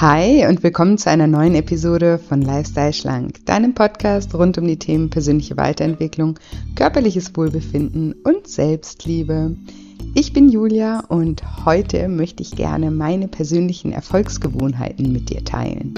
Hi und willkommen zu einer neuen Episode von Lifestyle Schlank, deinem Podcast rund um die Themen persönliche Weiterentwicklung, körperliches Wohlbefinden und Selbstliebe. Ich bin Julia und heute möchte ich gerne meine persönlichen Erfolgsgewohnheiten mit dir teilen.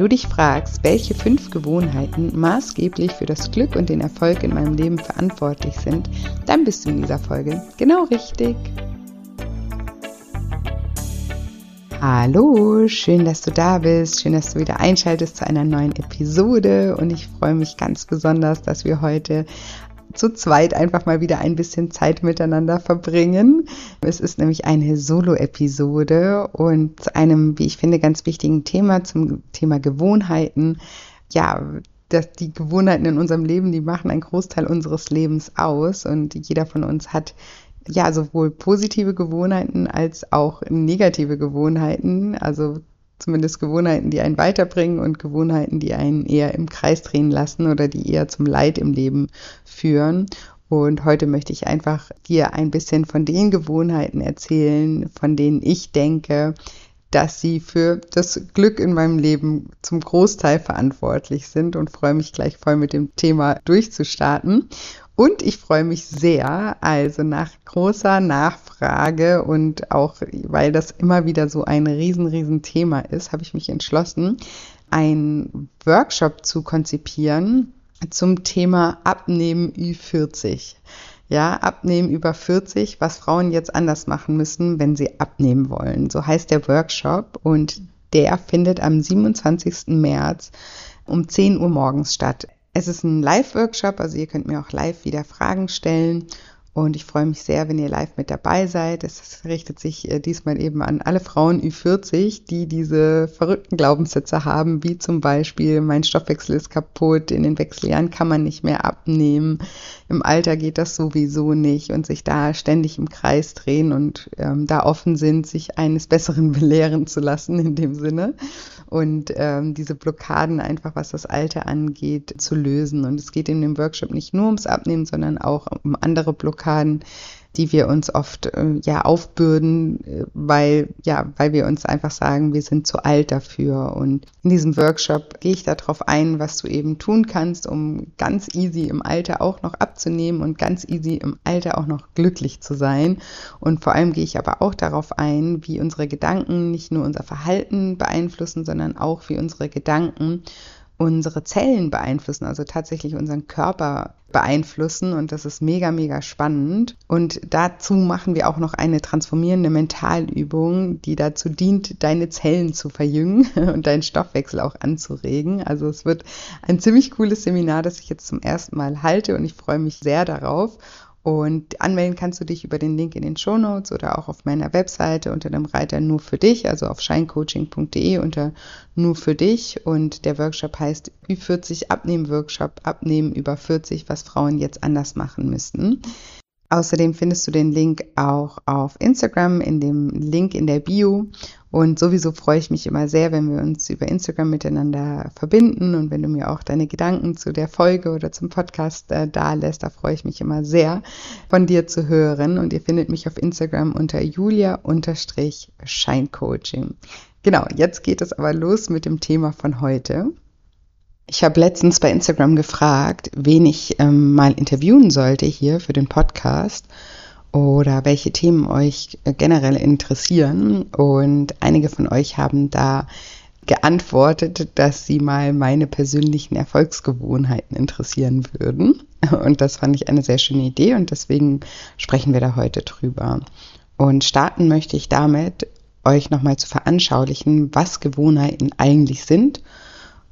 Du dich fragst, welche fünf Gewohnheiten maßgeblich für das Glück und den Erfolg in meinem Leben verantwortlich sind, dann bist du in dieser Folge genau richtig. Hallo, schön, dass du da bist, schön, dass du wieder einschaltest zu einer neuen Episode und ich freue mich ganz besonders, dass wir heute zu zweit einfach mal wieder ein bisschen Zeit miteinander verbringen. Es ist nämlich eine Solo-Episode und zu einem, wie ich finde, ganz wichtigen Thema, zum Thema Gewohnheiten. Ja, dass die Gewohnheiten in unserem Leben, die machen einen Großteil unseres Lebens aus und jeder von uns hat ja sowohl positive Gewohnheiten als auch negative Gewohnheiten. Also zumindest Gewohnheiten, die einen weiterbringen und Gewohnheiten, die einen eher im Kreis drehen lassen oder die eher zum Leid im Leben führen. Und heute möchte ich einfach dir ein bisschen von den Gewohnheiten erzählen, von denen ich denke, dass sie für das Glück in meinem Leben zum Großteil verantwortlich sind und freue mich gleich voll mit dem Thema durchzustarten. Und ich freue mich sehr, also nach großer Nachfrage und auch weil das immer wieder so ein riesen, riesen Thema ist, habe ich mich entschlossen, einen Workshop zu konzipieren zum Thema Abnehmen Ü40. Ja, Abnehmen über 40, was Frauen jetzt anders machen müssen, wenn sie abnehmen wollen. So heißt der Workshop und der findet am 27. März um 10 Uhr morgens statt. Es ist ein Live-Workshop, also ihr könnt mir auch live wieder Fragen stellen. Und ich freue mich sehr, wenn ihr live mit dabei seid. Es richtet sich äh, diesmal eben an alle Frauen Ü40, die diese verrückten Glaubenssätze haben, wie zum Beispiel, mein Stoffwechsel ist kaputt, in den Wechseljahren kann man nicht mehr abnehmen, im Alter geht das sowieso nicht und sich da ständig im Kreis drehen und ähm, da offen sind, sich eines Besseren belehren zu lassen in dem Sinne und ähm, diese Blockaden einfach, was das Alter angeht, zu lösen. Und es geht in dem Workshop nicht nur ums Abnehmen, sondern auch um andere Blockaden, die wir uns oft äh, ja aufbürden, äh, weil ja, weil wir uns einfach sagen, wir sind zu alt dafür. Und in diesem Workshop gehe ich darauf ein, was du eben tun kannst, um ganz easy im Alter auch noch abzunehmen und ganz easy im Alter auch noch glücklich zu sein. Und vor allem gehe ich aber auch darauf ein, wie unsere Gedanken nicht nur unser Verhalten beeinflussen, sondern auch wie unsere Gedanken unsere Zellen beeinflussen, also tatsächlich unseren Körper beeinflussen und das ist mega, mega spannend. Und dazu machen wir auch noch eine transformierende Mentalübung, die dazu dient, deine Zellen zu verjüngen und deinen Stoffwechsel auch anzuregen. Also es wird ein ziemlich cooles Seminar, das ich jetzt zum ersten Mal halte und ich freue mich sehr darauf. Und anmelden kannst du dich über den Link in den Show Notes oder auch auf meiner Webseite unter dem Reiter nur für dich, also auf shinecoaching.de unter nur für dich. Und der Workshop heißt Ü40 Abnehmen Workshop, Abnehmen über 40, was Frauen jetzt anders machen müssten. Außerdem findest du den Link auch auf Instagram in dem Link in der Bio. Und sowieso freue ich mich immer sehr, wenn wir uns über Instagram miteinander verbinden und wenn du mir auch deine Gedanken zu der Folge oder zum Podcast äh, da lässt. Da freue ich mich immer sehr, von dir zu hören. Und ihr findet mich auf Instagram unter julia-scheincoaching. Genau, jetzt geht es aber los mit dem Thema von heute. Ich habe letztens bei Instagram gefragt, wen ich ähm, mal interviewen sollte hier für den Podcast oder welche Themen euch äh, generell interessieren. Und einige von euch haben da geantwortet, dass sie mal meine persönlichen Erfolgsgewohnheiten interessieren würden. Und das fand ich eine sehr schöne Idee und deswegen sprechen wir da heute drüber. Und starten möchte ich damit, euch nochmal zu veranschaulichen, was Gewohnheiten eigentlich sind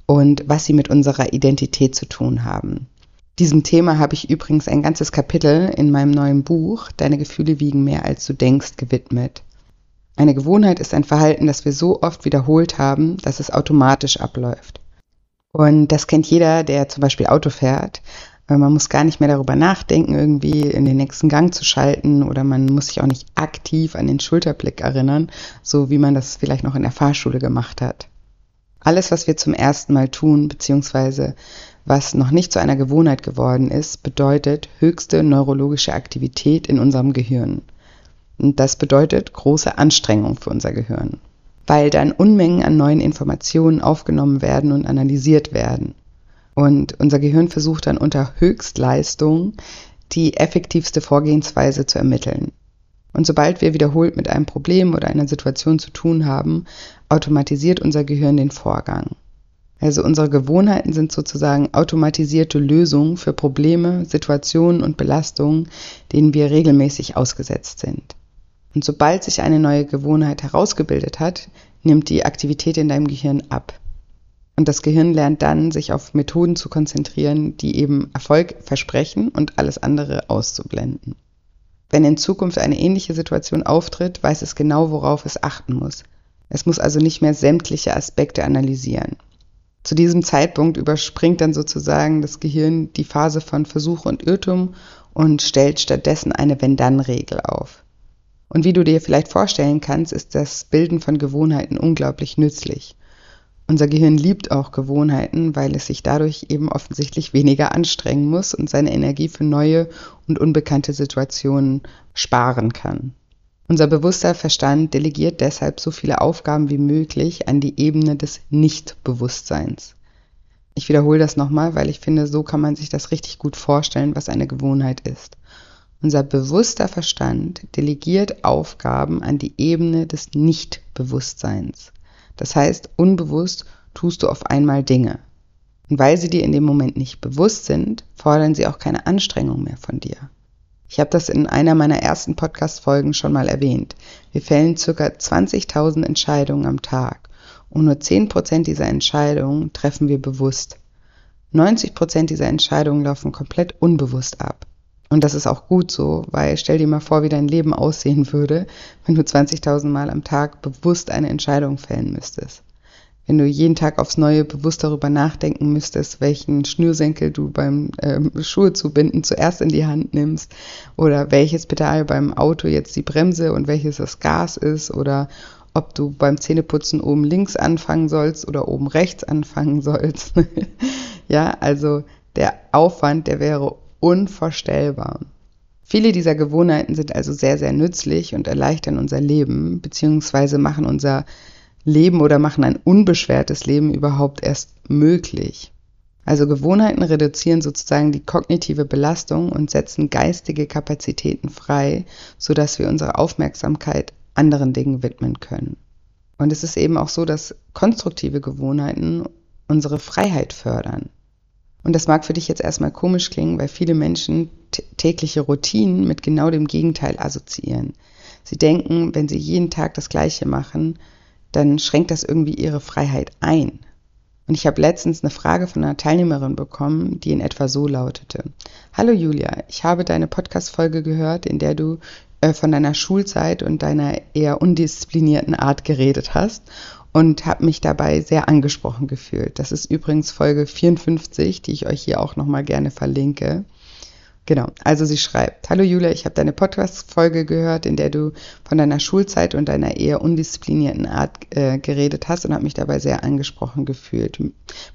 und was sie mit unserer Identität zu tun haben. Diesem Thema habe ich übrigens ein ganzes Kapitel in meinem neuen Buch Deine Gefühle wiegen mehr als du denkst gewidmet. Eine Gewohnheit ist ein Verhalten, das wir so oft wiederholt haben, dass es automatisch abläuft. Und das kennt jeder, der zum Beispiel Auto fährt. Man muss gar nicht mehr darüber nachdenken, irgendwie in den nächsten Gang zu schalten oder man muss sich auch nicht aktiv an den Schulterblick erinnern, so wie man das vielleicht noch in der Fahrschule gemacht hat. Alles, was wir zum ersten Mal tun, beziehungsweise was noch nicht zu einer Gewohnheit geworden ist, bedeutet höchste neurologische Aktivität in unserem Gehirn. Und das bedeutet große Anstrengung für unser Gehirn, weil dann Unmengen an neuen Informationen aufgenommen werden und analysiert werden. Und unser Gehirn versucht dann unter Höchstleistung die effektivste Vorgehensweise zu ermitteln. Und sobald wir wiederholt mit einem Problem oder einer Situation zu tun haben, automatisiert unser Gehirn den Vorgang. Also unsere Gewohnheiten sind sozusagen automatisierte Lösungen für Probleme, Situationen und Belastungen, denen wir regelmäßig ausgesetzt sind. Und sobald sich eine neue Gewohnheit herausgebildet hat, nimmt die Aktivität in deinem Gehirn ab. Und das Gehirn lernt dann, sich auf Methoden zu konzentrieren, die eben Erfolg versprechen und alles andere auszublenden. Wenn in Zukunft eine ähnliche Situation auftritt, weiß es genau, worauf es achten muss. Es muss also nicht mehr sämtliche Aspekte analysieren. Zu diesem Zeitpunkt überspringt dann sozusagen das Gehirn die Phase von Versuch und Irrtum und stellt stattdessen eine Wenn-Dann-Regel auf. Und wie du dir vielleicht vorstellen kannst, ist das Bilden von Gewohnheiten unglaublich nützlich. Unser Gehirn liebt auch Gewohnheiten, weil es sich dadurch eben offensichtlich weniger anstrengen muss und seine Energie für neue und unbekannte Situationen sparen kann. Unser bewusster Verstand delegiert deshalb so viele Aufgaben wie möglich an die Ebene des Nichtbewusstseins. Ich wiederhole das nochmal, weil ich finde, so kann man sich das richtig gut vorstellen, was eine Gewohnheit ist. Unser bewusster Verstand delegiert Aufgaben an die Ebene des Nichtbewusstseins. Das heißt, unbewusst tust du auf einmal Dinge. Und weil sie dir in dem Moment nicht bewusst sind, fordern sie auch keine Anstrengung mehr von dir. Ich habe das in einer meiner ersten Podcast-Folgen schon mal erwähnt. Wir fällen ca. 20.000 Entscheidungen am Tag und nur 10% dieser Entscheidungen treffen wir bewusst. 90% dieser Entscheidungen laufen komplett unbewusst ab. Und das ist auch gut so, weil stell dir mal vor, wie dein Leben aussehen würde, wenn du 20.000 Mal am Tag bewusst eine Entscheidung fällen müsstest. Wenn du jeden Tag aufs Neue bewusst darüber nachdenken müsstest, welchen Schnürsenkel du beim ähm, Schuhe zubinden zuerst in die Hand nimmst oder welches Pedal beim Auto jetzt die Bremse und welches das Gas ist oder ob du beim Zähneputzen oben links anfangen sollst oder oben rechts anfangen sollst. ja, also der Aufwand, der wäre unvorstellbar. Viele dieser Gewohnheiten sind also sehr, sehr nützlich und erleichtern unser Leben, beziehungsweise machen unser Leben oder machen ein unbeschwertes Leben überhaupt erst möglich. Also Gewohnheiten reduzieren sozusagen die kognitive Belastung und setzen geistige Kapazitäten frei, sodass wir unsere Aufmerksamkeit anderen Dingen widmen können. Und es ist eben auch so, dass konstruktive Gewohnheiten unsere Freiheit fördern. Und das mag für dich jetzt erstmal komisch klingen, weil viele Menschen tägliche Routinen mit genau dem Gegenteil assoziieren. Sie denken, wenn sie jeden Tag das Gleiche machen, dann schränkt das irgendwie ihre Freiheit ein. Und ich habe letztens eine Frage von einer Teilnehmerin bekommen, die in etwa so lautete. Hallo Julia, ich habe deine Podcast-Folge gehört, in der du äh, von deiner Schulzeit und deiner eher undisziplinierten Art geredet hast und habe mich dabei sehr angesprochen gefühlt. Das ist übrigens Folge 54, die ich euch hier auch nochmal gerne verlinke. Genau, also sie schreibt, Hallo Julia, ich habe deine Podcast-Folge gehört, in der du von deiner Schulzeit und deiner eher undisziplinierten Art äh, geredet hast und habe mich dabei sehr angesprochen gefühlt.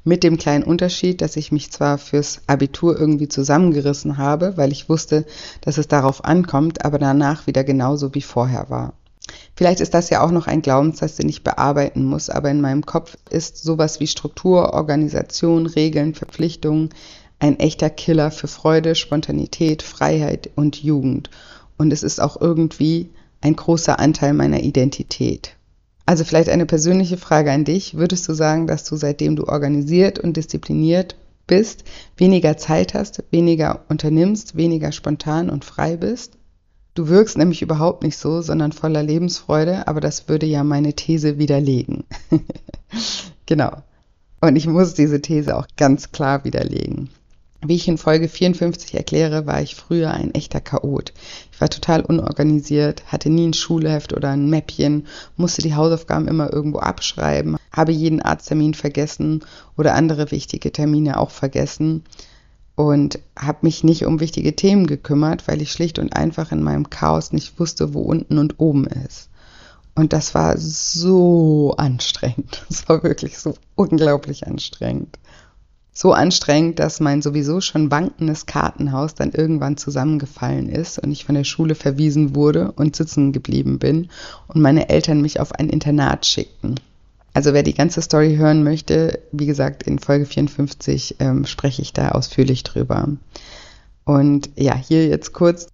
Mit dem kleinen Unterschied, dass ich mich zwar fürs Abitur irgendwie zusammengerissen habe, weil ich wusste, dass es darauf ankommt, aber danach wieder genauso wie vorher war. Vielleicht ist das ja auch noch ein Glaubenssatz, den ich bearbeiten muss, aber in meinem Kopf ist sowas wie Struktur, Organisation, Regeln, Verpflichtungen ein echter Killer für Freude, Spontanität, Freiheit und Jugend. Und es ist auch irgendwie ein großer Anteil meiner Identität. Also vielleicht eine persönliche Frage an dich. Würdest du sagen, dass du seitdem du organisiert und diszipliniert bist, weniger Zeit hast, weniger unternimmst, weniger spontan und frei bist? Du wirkst nämlich überhaupt nicht so, sondern voller Lebensfreude, aber das würde ja meine These widerlegen. genau. Und ich muss diese These auch ganz klar widerlegen. Wie ich in Folge 54 erkläre, war ich früher ein echter Chaot. Ich war total unorganisiert, hatte nie ein Schulheft oder ein Mäppchen, musste die Hausaufgaben immer irgendwo abschreiben, habe jeden Arzttermin vergessen oder andere wichtige Termine auch vergessen und habe mich nicht um wichtige Themen gekümmert, weil ich schlicht und einfach in meinem Chaos nicht wusste, wo unten und oben ist. Und das war so anstrengend. Das war wirklich so unglaublich anstrengend. So anstrengend, dass mein sowieso schon wankendes Kartenhaus dann irgendwann zusammengefallen ist und ich von der Schule verwiesen wurde und sitzen geblieben bin und meine Eltern mich auf ein Internat schickten. Also wer die ganze Story hören möchte, wie gesagt, in Folge 54 ähm, spreche ich da ausführlich drüber. Und ja, hier jetzt kurz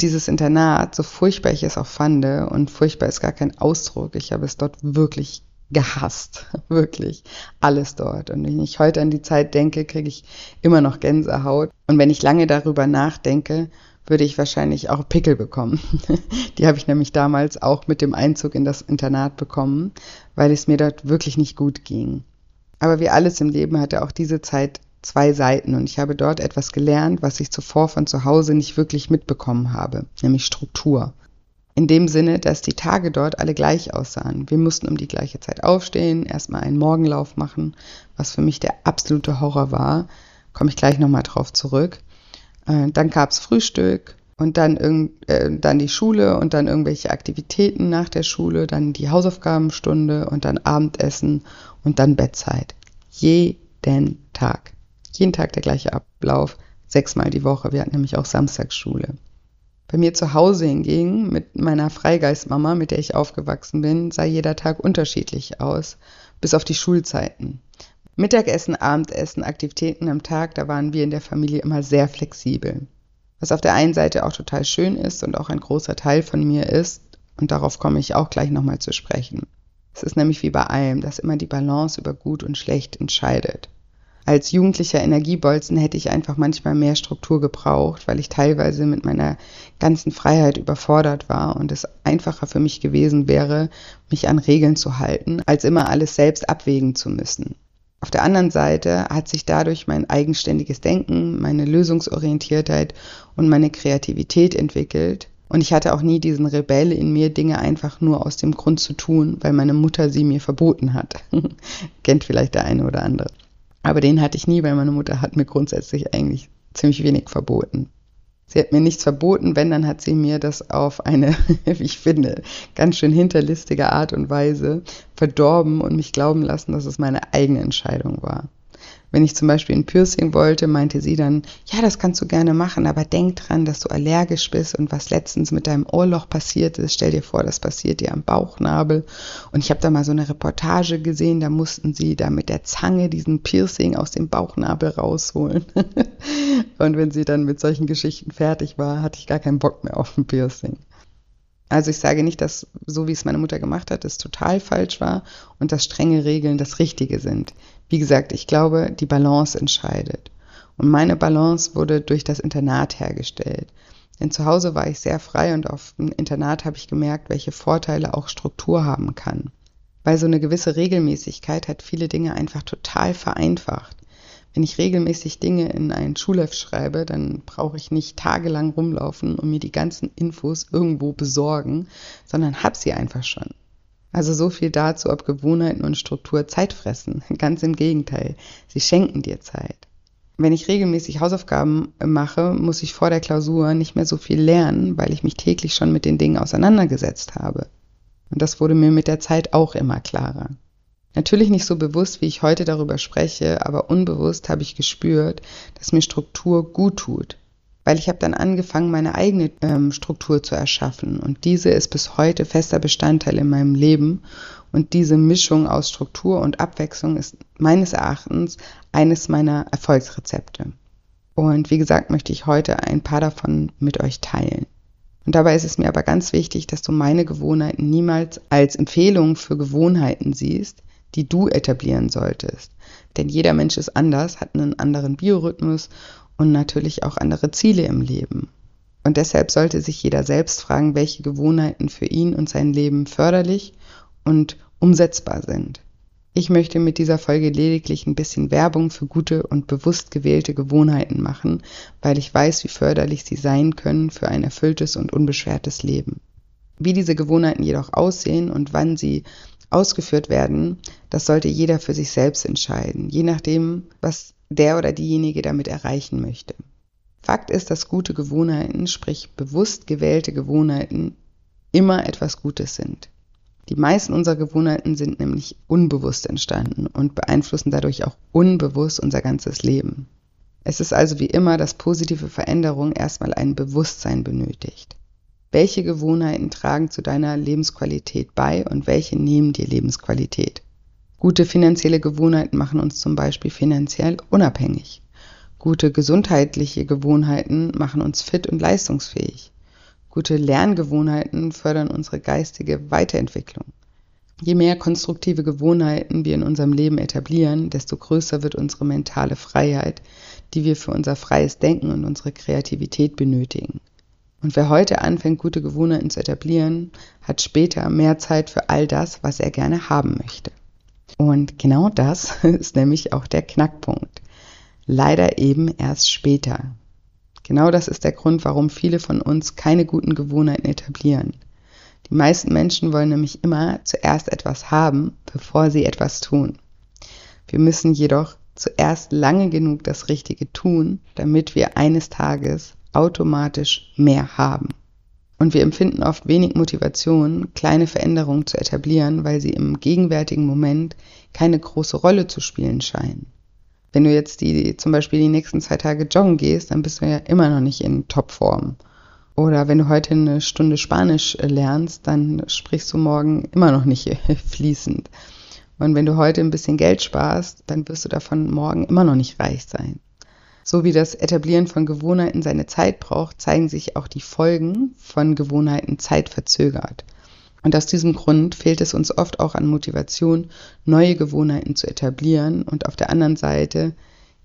dieses Internat, so furchtbar ich es auch fand, und furchtbar ist gar kein Ausdruck, ich habe es dort wirklich gehasst, wirklich alles dort. Und wenn ich heute an die Zeit denke, kriege ich immer noch Gänsehaut. Und wenn ich lange darüber nachdenke, würde ich wahrscheinlich auch Pickel bekommen. die habe ich nämlich damals auch mit dem Einzug in das Internat bekommen, weil es mir dort wirklich nicht gut ging. Aber wie alles im Leben hatte auch diese Zeit zwei Seiten und ich habe dort etwas gelernt, was ich zuvor von zu Hause nicht wirklich mitbekommen habe, nämlich Struktur. In dem Sinne, dass die Tage dort alle gleich aussahen. Wir mussten um die gleiche Zeit aufstehen, erstmal einen Morgenlauf machen, was für mich der absolute Horror war. Komme ich gleich nochmal drauf zurück. Äh, dann gab's Frühstück und dann, irgend, äh, dann die Schule und dann irgendwelche Aktivitäten nach der Schule, dann die Hausaufgabenstunde und dann Abendessen und dann Bettzeit. Jeden Tag. Jeden Tag der gleiche Ablauf, sechsmal die Woche. Wir hatten nämlich auch Samstagsschule. Bei mir zu Hause hingegen, mit meiner Freigeistmama, mit der ich aufgewachsen bin, sah jeder Tag unterschiedlich aus, bis auf die Schulzeiten. Mittagessen, Abendessen, Aktivitäten am Tag, da waren wir in der Familie immer sehr flexibel. Was auf der einen Seite auch total schön ist und auch ein großer Teil von mir ist, und darauf komme ich auch gleich nochmal zu sprechen. Es ist nämlich wie bei allem, dass immer die Balance über gut und schlecht entscheidet als jugendlicher Energiebolzen hätte ich einfach manchmal mehr Struktur gebraucht, weil ich teilweise mit meiner ganzen Freiheit überfordert war und es einfacher für mich gewesen wäre, mich an Regeln zu halten, als immer alles selbst abwägen zu müssen. Auf der anderen Seite hat sich dadurch mein eigenständiges Denken, meine Lösungsorientiertheit und meine Kreativität entwickelt. Und ich hatte auch nie diesen Rebell in mir, Dinge einfach nur aus dem Grund zu tun, weil meine Mutter sie mir verboten hat. Kennt vielleicht der eine oder andere. Aber den hatte ich nie, weil meine Mutter hat mir grundsätzlich eigentlich ziemlich wenig verboten. Sie hat mir nichts verboten, wenn, dann hat sie mir das auf eine, wie ich finde, ganz schön hinterlistige Art und Weise verdorben und mich glauben lassen, dass es meine eigene Entscheidung war. Wenn ich zum Beispiel ein Piercing wollte, meinte sie dann, ja, das kannst du gerne machen, aber denk dran, dass du allergisch bist und was letztens mit deinem Ohrloch passiert ist, stell dir vor, das passiert dir am Bauchnabel. Und ich habe da mal so eine Reportage gesehen, da mussten sie da mit der Zange diesen Piercing aus dem Bauchnabel rausholen. und wenn sie dann mit solchen Geschichten fertig war, hatte ich gar keinen Bock mehr auf ein Piercing. Also ich sage nicht, dass so wie es meine Mutter gemacht hat, es total falsch war und dass strenge Regeln das Richtige sind. Wie gesagt, ich glaube, die Balance entscheidet. Und meine Balance wurde durch das Internat hergestellt. Denn zu Hause war ich sehr frei und auf dem Internat habe ich gemerkt, welche Vorteile auch Struktur haben kann. Weil so eine gewisse Regelmäßigkeit hat viele Dinge einfach total vereinfacht. Wenn ich regelmäßig Dinge in ein Schulheft schreibe, dann brauche ich nicht tagelang rumlaufen und mir die ganzen Infos irgendwo besorgen, sondern habe sie einfach schon. Also so viel dazu, ob Gewohnheiten und Struktur Zeit fressen. Ganz im Gegenteil, sie schenken dir Zeit. Wenn ich regelmäßig Hausaufgaben mache, muss ich vor der Klausur nicht mehr so viel lernen, weil ich mich täglich schon mit den Dingen auseinandergesetzt habe. Und das wurde mir mit der Zeit auch immer klarer. Natürlich nicht so bewusst, wie ich heute darüber spreche, aber unbewusst habe ich gespürt, dass mir Struktur gut tut, weil ich habe dann angefangen, meine eigene ähm, Struktur zu erschaffen und diese ist bis heute fester Bestandteil in meinem Leben und diese Mischung aus Struktur und Abwechslung ist meines Erachtens eines meiner Erfolgsrezepte. Und wie gesagt, möchte ich heute ein paar davon mit euch teilen. Und dabei ist es mir aber ganz wichtig, dass du meine Gewohnheiten niemals als Empfehlung für Gewohnheiten siehst, die du etablieren solltest. Denn jeder Mensch ist anders, hat einen anderen Biorhythmus und natürlich auch andere Ziele im Leben. Und deshalb sollte sich jeder selbst fragen, welche Gewohnheiten für ihn und sein Leben förderlich und umsetzbar sind. Ich möchte mit dieser Folge lediglich ein bisschen Werbung für gute und bewusst gewählte Gewohnheiten machen, weil ich weiß, wie förderlich sie sein können für ein erfülltes und unbeschwertes Leben. Wie diese Gewohnheiten jedoch aussehen und wann sie ausgeführt werden, das sollte jeder für sich selbst entscheiden, je nachdem, was der oder diejenige damit erreichen möchte. Fakt ist, dass gute Gewohnheiten, sprich bewusst gewählte Gewohnheiten, immer etwas Gutes sind. Die meisten unserer Gewohnheiten sind nämlich unbewusst entstanden und beeinflussen dadurch auch unbewusst unser ganzes Leben. Es ist also wie immer, dass positive Veränderung erstmal ein Bewusstsein benötigt. Welche Gewohnheiten tragen zu deiner Lebensqualität bei und welche nehmen dir Lebensqualität? Gute finanzielle Gewohnheiten machen uns zum Beispiel finanziell unabhängig. Gute gesundheitliche Gewohnheiten machen uns fit und leistungsfähig. Gute Lerngewohnheiten fördern unsere geistige Weiterentwicklung. Je mehr konstruktive Gewohnheiten wir in unserem Leben etablieren, desto größer wird unsere mentale Freiheit, die wir für unser freies Denken und unsere Kreativität benötigen. Und wer heute anfängt, gute Gewohnheiten zu etablieren, hat später mehr Zeit für all das, was er gerne haben möchte. Und genau das ist nämlich auch der Knackpunkt. Leider eben erst später. Genau das ist der Grund, warum viele von uns keine guten Gewohnheiten etablieren. Die meisten Menschen wollen nämlich immer zuerst etwas haben, bevor sie etwas tun. Wir müssen jedoch zuerst lange genug das Richtige tun, damit wir eines Tages automatisch mehr haben. Und wir empfinden oft wenig Motivation, kleine Veränderungen zu etablieren, weil sie im gegenwärtigen Moment keine große Rolle zu spielen scheinen. Wenn du jetzt die, zum Beispiel die nächsten zwei Tage joggen gehst, dann bist du ja immer noch nicht in Topform. Oder wenn du heute eine Stunde Spanisch lernst, dann sprichst du morgen immer noch nicht fließend. Und wenn du heute ein bisschen Geld sparst, dann wirst du davon morgen immer noch nicht reich sein. So wie das Etablieren von Gewohnheiten seine Zeit braucht, zeigen sich auch die Folgen von Gewohnheiten zeitverzögert. Und aus diesem Grund fehlt es uns oft auch an Motivation, neue Gewohnheiten zu etablieren. Und auf der anderen Seite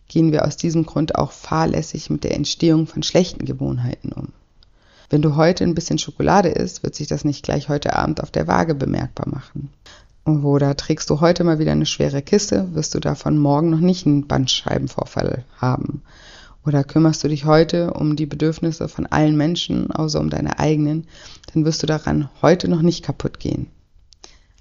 gehen wir aus diesem Grund auch fahrlässig mit der Entstehung von schlechten Gewohnheiten um. Wenn du heute ein bisschen Schokolade isst, wird sich das nicht gleich heute Abend auf der Waage bemerkbar machen. Oder trägst du heute mal wieder eine schwere Kiste, wirst du davon morgen noch nicht einen Bandscheibenvorfall haben. Oder kümmerst du dich heute um die Bedürfnisse von allen Menschen, außer um deine eigenen, dann wirst du daran heute noch nicht kaputt gehen.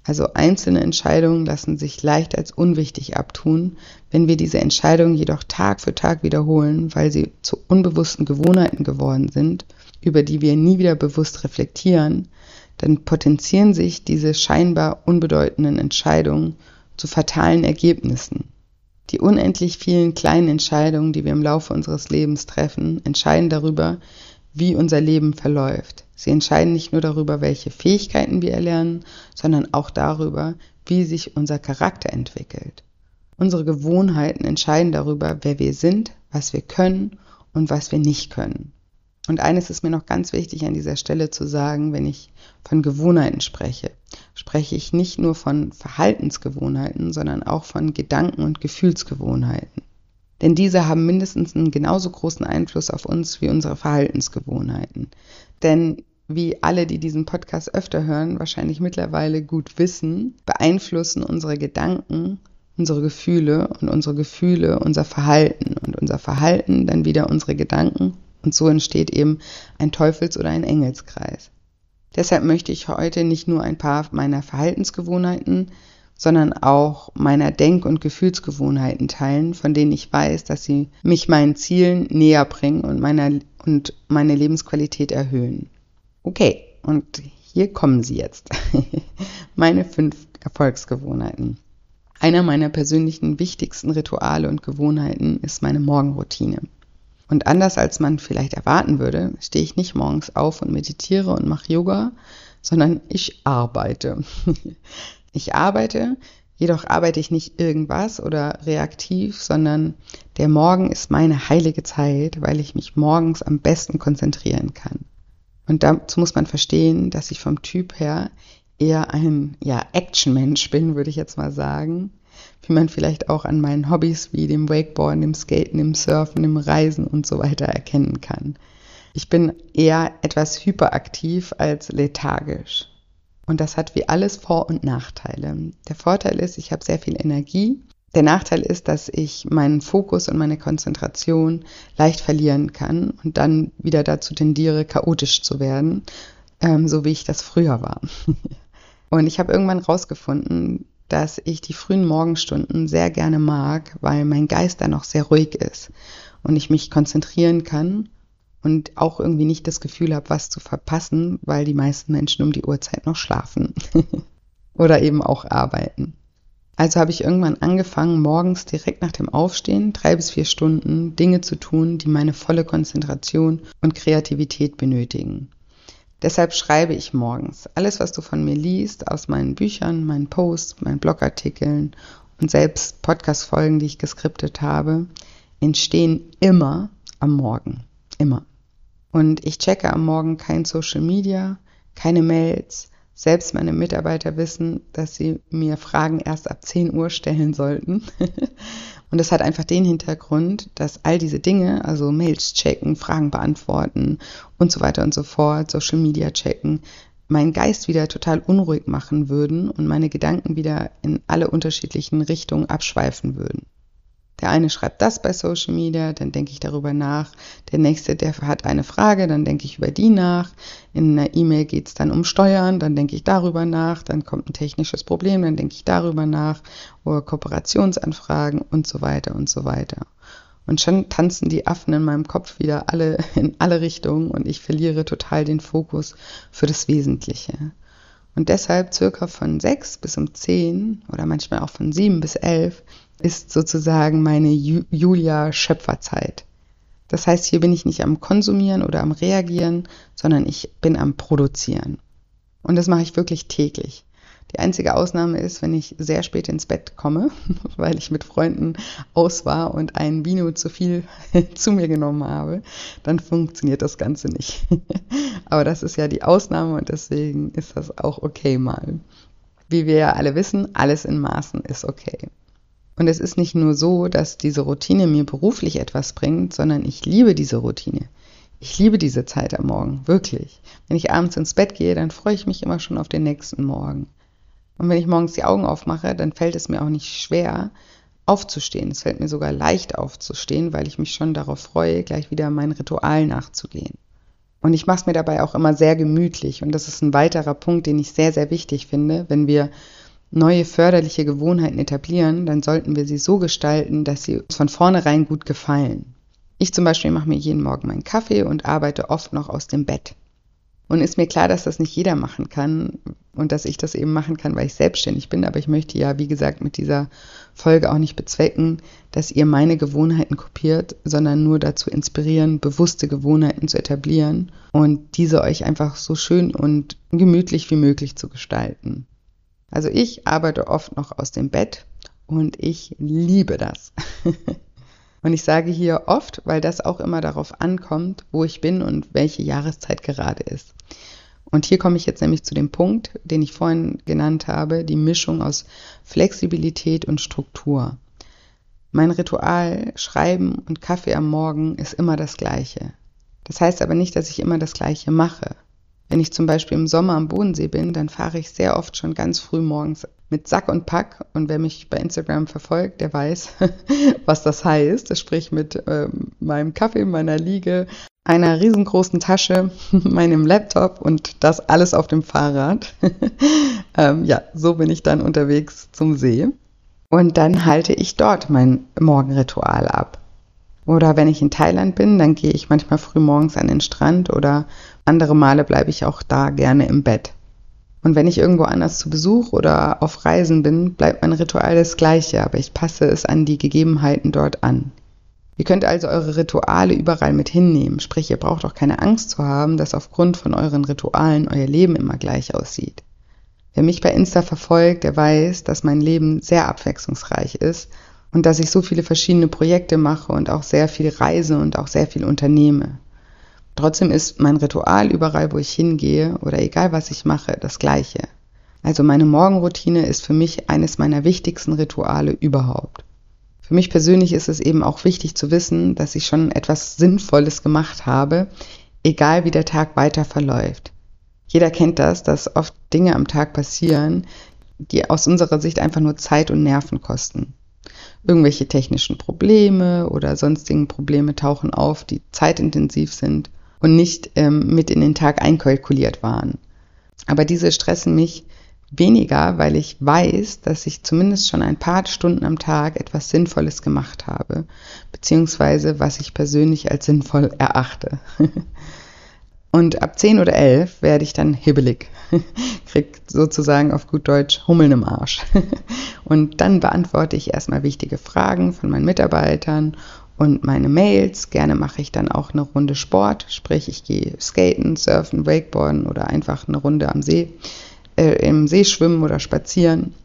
Also einzelne Entscheidungen lassen sich leicht als unwichtig abtun, wenn wir diese Entscheidungen jedoch Tag für Tag wiederholen, weil sie zu unbewussten Gewohnheiten geworden sind, über die wir nie wieder bewusst reflektieren, dann potenzieren sich diese scheinbar unbedeutenden Entscheidungen zu fatalen Ergebnissen. Die unendlich vielen kleinen Entscheidungen, die wir im Laufe unseres Lebens treffen, entscheiden darüber, wie unser Leben verläuft. Sie entscheiden nicht nur darüber, welche Fähigkeiten wir erlernen, sondern auch darüber, wie sich unser Charakter entwickelt. Unsere Gewohnheiten entscheiden darüber, wer wir sind, was wir können und was wir nicht können. Und eines ist mir noch ganz wichtig an dieser Stelle zu sagen, wenn ich von Gewohnheiten spreche, spreche ich nicht nur von Verhaltensgewohnheiten, sondern auch von Gedanken- und Gefühlsgewohnheiten. Denn diese haben mindestens einen genauso großen Einfluss auf uns wie unsere Verhaltensgewohnheiten. Denn wie alle, die diesen Podcast öfter hören, wahrscheinlich mittlerweile gut wissen, beeinflussen unsere Gedanken unsere Gefühle und unsere Gefühle unser Verhalten und unser Verhalten dann wieder unsere Gedanken und so entsteht eben ein Teufels- oder ein Engelskreis. Deshalb möchte ich heute nicht nur ein paar meiner Verhaltensgewohnheiten, sondern auch meiner Denk- und Gefühlsgewohnheiten teilen, von denen ich weiß, dass sie mich meinen Zielen näher bringen und, meiner, und meine Lebensqualität erhöhen. Okay, und hier kommen sie jetzt. meine fünf Erfolgsgewohnheiten. Einer meiner persönlichen wichtigsten Rituale und Gewohnheiten ist meine Morgenroutine. Und anders als man vielleicht erwarten würde, stehe ich nicht morgens auf und meditiere und mache Yoga, sondern ich arbeite. ich arbeite, jedoch arbeite ich nicht irgendwas oder reaktiv, sondern der Morgen ist meine heilige Zeit, weil ich mich morgens am besten konzentrieren kann. Und dazu muss man verstehen, dass ich vom Typ her eher ein ja, Action-Mensch bin, würde ich jetzt mal sagen wie man vielleicht auch an meinen Hobbys wie dem Wakeboarden, dem Skaten, dem Surfen, dem Reisen und so weiter erkennen kann. Ich bin eher etwas hyperaktiv als lethargisch. Und das hat wie alles Vor- und Nachteile. Der Vorteil ist, ich habe sehr viel Energie. Der Nachteil ist, dass ich meinen Fokus und meine Konzentration leicht verlieren kann und dann wieder dazu tendiere, chaotisch zu werden, ähm, so wie ich das früher war. und ich habe irgendwann rausgefunden, dass ich die frühen Morgenstunden sehr gerne mag, weil mein Geist da noch sehr ruhig ist und ich mich konzentrieren kann und auch irgendwie nicht das Gefühl habe, was zu verpassen, weil die meisten Menschen um die Uhrzeit noch schlafen oder eben auch arbeiten. Also habe ich irgendwann angefangen, morgens direkt nach dem Aufstehen drei bis vier Stunden Dinge zu tun, die meine volle Konzentration und Kreativität benötigen. Deshalb schreibe ich morgens. Alles, was du von mir liest, aus meinen Büchern, meinen Posts, meinen Blogartikeln und selbst Podcast-Folgen, die ich geskriptet habe, entstehen immer am Morgen. Immer. Und ich checke am Morgen kein Social Media, keine Mails. Selbst meine Mitarbeiter wissen, dass sie mir Fragen erst ab 10 Uhr stellen sollten. Und das hat einfach den Hintergrund, dass all diese Dinge, also Mails checken, Fragen beantworten und so weiter und so fort, Social Media checken, meinen Geist wieder total unruhig machen würden und meine Gedanken wieder in alle unterschiedlichen Richtungen abschweifen würden. Der eine schreibt das bei Social Media, dann denke ich darüber nach. Der nächste, der hat eine Frage, dann denke ich über die nach. In einer E-Mail geht es dann um Steuern, dann denke ich darüber nach. Dann kommt ein technisches Problem, dann denke ich darüber nach. Oder Kooperationsanfragen und so weiter und so weiter. Und schon tanzen die Affen in meinem Kopf wieder alle in alle Richtungen und ich verliere total den Fokus für das Wesentliche. Und deshalb circa von sechs bis um zehn oder manchmal auch von sieben bis elf ist sozusagen meine Julia-Schöpferzeit. Das heißt, hier bin ich nicht am Konsumieren oder am Reagieren, sondern ich bin am Produzieren. Und das mache ich wirklich täglich. Die einzige Ausnahme ist, wenn ich sehr spät ins Bett komme, weil ich mit Freunden aus war und ein Vino zu viel zu mir genommen habe, dann funktioniert das Ganze nicht. Aber das ist ja die Ausnahme und deswegen ist das auch okay mal. Wie wir ja alle wissen, alles in Maßen ist okay. Und es ist nicht nur so, dass diese Routine mir beruflich etwas bringt, sondern ich liebe diese Routine. Ich liebe diese Zeit am Morgen, wirklich. Wenn ich abends ins Bett gehe, dann freue ich mich immer schon auf den nächsten Morgen. Und wenn ich morgens die Augen aufmache, dann fällt es mir auch nicht schwer, aufzustehen. Es fällt mir sogar leicht aufzustehen, weil ich mich schon darauf freue, gleich wieder mein Ritual nachzugehen. Und ich mache es mir dabei auch immer sehr gemütlich. Und das ist ein weiterer Punkt, den ich sehr, sehr wichtig finde, wenn wir neue förderliche Gewohnheiten etablieren, dann sollten wir sie so gestalten, dass sie uns von vornherein gut gefallen. Ich zum Beispiel mache mir jeden Morgen meinen Kaffee und arbeite oft noch aus dem Bett. Und ist mir klar, dass das nicht jeder machen kann und dass ich das eben machen kann, weil ich selbstständig bin. Aber ich möchte ja, wie gesagt, mit dieser Folge auch nicht bezwecken, dass ihr meine Gewohnheiten kopiert, sondern nur dazu inspirieren, bewusste Gewohnheiten zu etablieren und diese euch einfach so schön und gemütlich wie möglich zu gestalten. Also ich arbeite oft noch aus dem Bett und ich liebe das. und ich sage hier oft, weil das auch immer darauf ankommt, wo ich bin und welche Jahreszeit gerade ist. Und hier komme ich jetzt nämlich zu dem Punkt, den ich vorhin genannt habe, die Mischung aus Flexibilität und Struktur. Mein Ritual, Schreiben und Kaffee am Morgen ist immer das gleiche. Das heißt aber nicht, dass ich immer das gleiche mache. Wenn ich zum Beispiel im Sommer am Bodensee bin, dann fahre ich sehr oft schon ganz früh morgens mit Sack und Pack. Und wer mich bei Instagram verfolgt, der weiß, was das heißt. Sprich mit äh, meinem Kaffee, meiner Liege, einer riesengroßen Tasche, meinem Laptop und das alles auf dem Fahrrad. ähm, ja, so bin ich dann unterwegs zum See. Und dann halte ich dort mein Morgenritual ab. Oder wenn ich in Thailand bin, dann gehe ich manchmal früh morgens an den Strand oder andere Male bleibe ich auch da gerne im Bett. Und wenn ich irgendwo anders zu Besuch oder auf Reisen bin, bleibt mein Ritual das gleiche, aber ich passe es an die Gegebenheiten dort an. Ihr könnt also eure Rituale überall mit hinnehmen, sprich ihr braucht auch keine Angst zu haben, dass aufgrund von euren Ritualen euer Leben immer gleich aussieht. Wer mich bei Insta verfolgt, der weiß, dass mein Leben sehr abwechslungsreich ist und dass ich so viele verschiedene Projekte mache und auch sehr viel reise und auch sehr viel unternehme. Trotzdem ist mein Ritual überall, wo ich hingehe oder egal was ich mache, das gleiche. Also meine Morgenroutine ist für mich eines meiner wichtigsten Rituale überhaupt. Für mich persönlich ist es eben auch wichtig zu wissen, dass ich schon etwas Sinnvolles gemacht habe, egal wie der Tag weiter verläuft. Jeder kennt das, dass oft Dinge am Tag passieren, die aus unserer Sicht einfach nur Zeit und Nerven kosten irgendwelche technischen Probleme oder sonstigen Probleme tauchen auf, die zeitintensiv sind und nicht ähm, mit in den Tag einkalkuliert waren. Aber diese stressen mich, weniger, weil ich weiß, dass ich zumindest schon ein paar Stunden am Tag etwas Sinnvolles gemacht habe, beziehungsweise was ich persönlich als sinnvoll erachte. Und ab 10 oder 11 werde ich dann hibbelig, krieg sozusagen auf gut Deutsch Hummeln im Arsch. Und dann beantworte ich erstmal wichtige Fragen von meinen Mitarbeitern und meine Mails. Gerne mache ich dann auch eine Runde Sport, sprich ich gehe skaten, surfen, wakeboarden oder einfach eine Runde am See, äh, im See schwimmen oder spazieren.